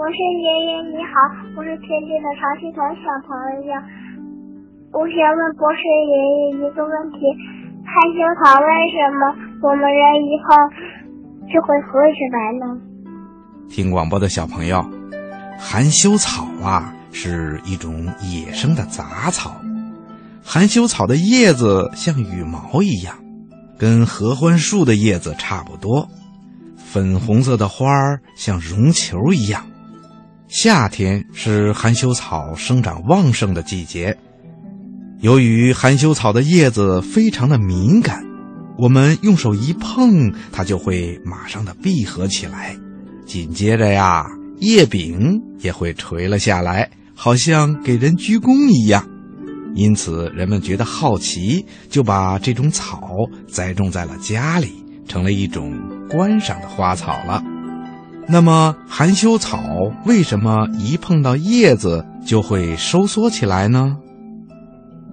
博士爷爷你好，我是天津的长西团小朋友，我想问博士爷爷一个问题：含羞草为什么我们人以后就会合起来呢？听广播的小朋友，含羞草啊是一种野生的杂草，含羞草的叶子像羽毛一样，跟合欢树的叶子差不多，粉红色的花儿像绒球一样。夏天是含羞草生长旺盛的季节，由于含羞草的叶子非常的敏感，我们用手一碰，它就会马上的闭合起来。紧接着呀，叶柄也会垂了下来，好像给人鞠躬一样。因此，人们觉得好奇，就把这种草栽种在了家里，成了一种观赏的花草了。那么，含羞草为什么一碰到叶子就会收缩起来呢？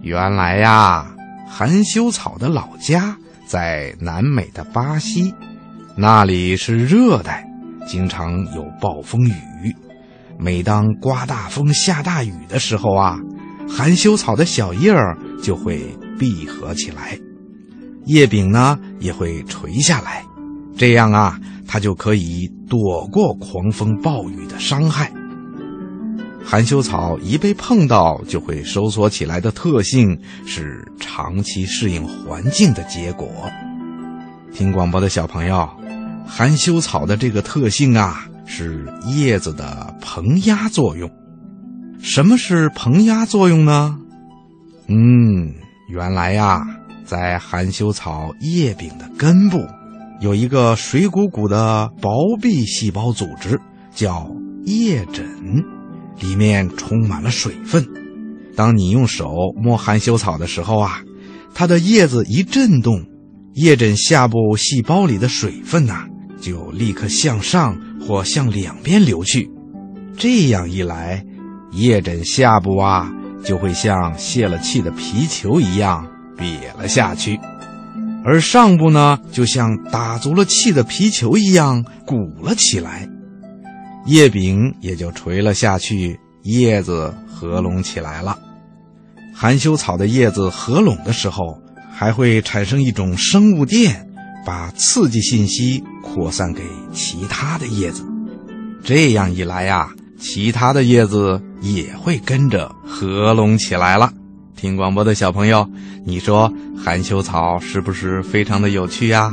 原来呀，含羞草的老家在南美的巴西，那里是热带，经常有暴风雨。每当刮大风、下大雨的时候啊，含羞草的小叶儿就会闭合起来，叶柄呢也会垂下来，这样啊。它就可以躲过狂风暴雨的伤害。含羞草一被碰到就会收缩起来的特性，是长期适应环境的结果。听广播的小朋友，含羞草的这个特性啊，是叶子的膨压作用。什么是膨压作用呢？嗯，原来呀，在含羞草叶柄的根部。有一个水鼓鼓的薄壁细胞组织，叫叶枕，里面充满了水分。当你用手摸含羞草的时候啊，它的叶子一震动，叶枕下部细胞里的水分呐，就立刻向上或向两边流去。这样一来，叶枕下部啊，就会像泄了气的皮球一样瘪了下去。而上部呢，就像打足了气的皮球一样鼓了起来，叶柄也就垂了下去，叶子合拢起来了。含羞草的叶子合拢的时候，还会产生一种生物电，把刺激信息扩散给其他的叶子。这样一来呀，其他的叶子也会跟着合拢起来了。听广播的小朋友，你说含羞草是不是非常的有趣呀？